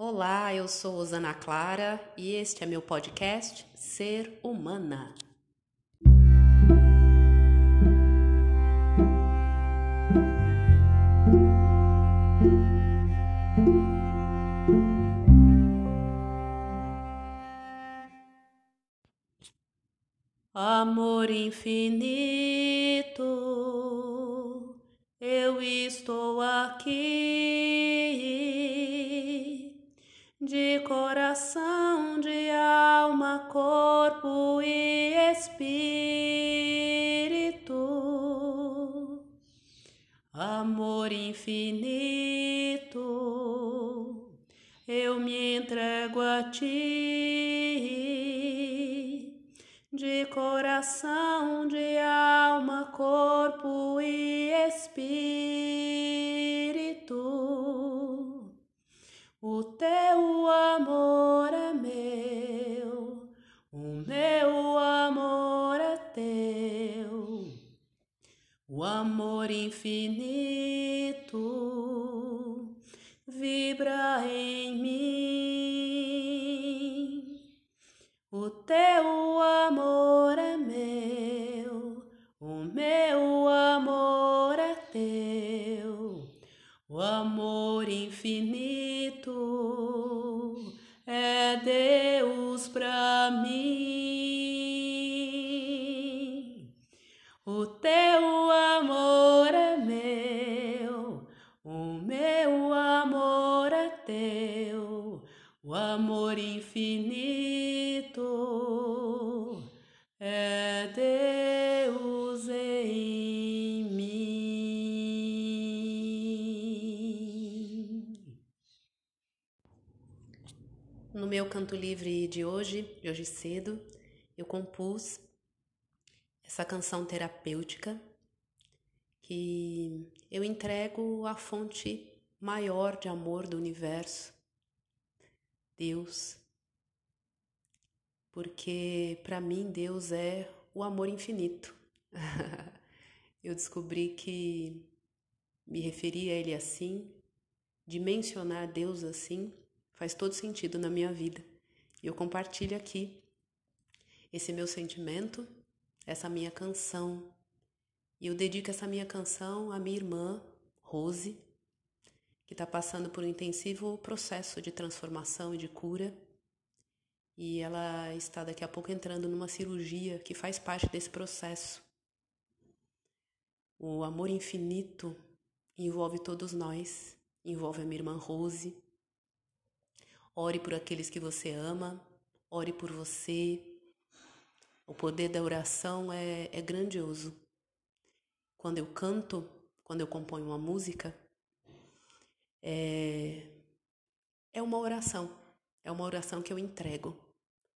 Olá, eu sou Osana Clara e este é meu podcast Ser Humana. Amor infinito, eu estou aqui, coração, de alma, corpo e espírito. Amor infinito, eu me entrego a ti de coração, de alma, corpo e espírito. O amor infinito vibra em mim. O teu amor é meu, o meu amor é teu, o amor infinito o amor infinito é Deus em mim. No meu canto livre de hoje, de hoje cedo, eu compus essa canção terapêutica que eu entrego à fonte maior de amor do universo, Deus. Porque para mim Deus é o amor infinito. eu descobri que me referir a Ele assim, de mencionar Deus assim, faz todo sentido na minha vida. E eu compartilho aqui esse meu sentimento, essa minha canção. E eu dedico essa minha canção à minha irmã, Rose, que está passando por um intensivo processo de transformação e de cura. E ela está daqui a pouco entrando numa cirurgia que faz parte desse processo. O amor infinito envolve todos nós, envolve a minha irmã Rose. Ore por aqueles que você ama, ore por você. O poder da oração é, é grandioso. Quando eu canto, quando eu componho uma música, é, é uma oração, é uma oração que eu entrego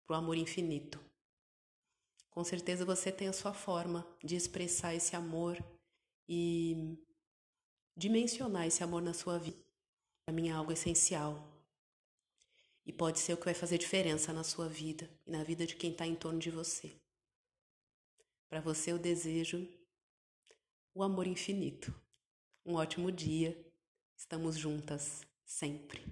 para o amor infinito. Com certeza você tem a sua forma de expressar esse amor e dimensionar esse amor na sua vida. Para mim é algo essencial. E pode ser o que vai fazer diferença na sua vida e na vida de quem está em torno de você. Para você eu desejo o amor infinito. Um ótimo dia Estamos juntas sempre.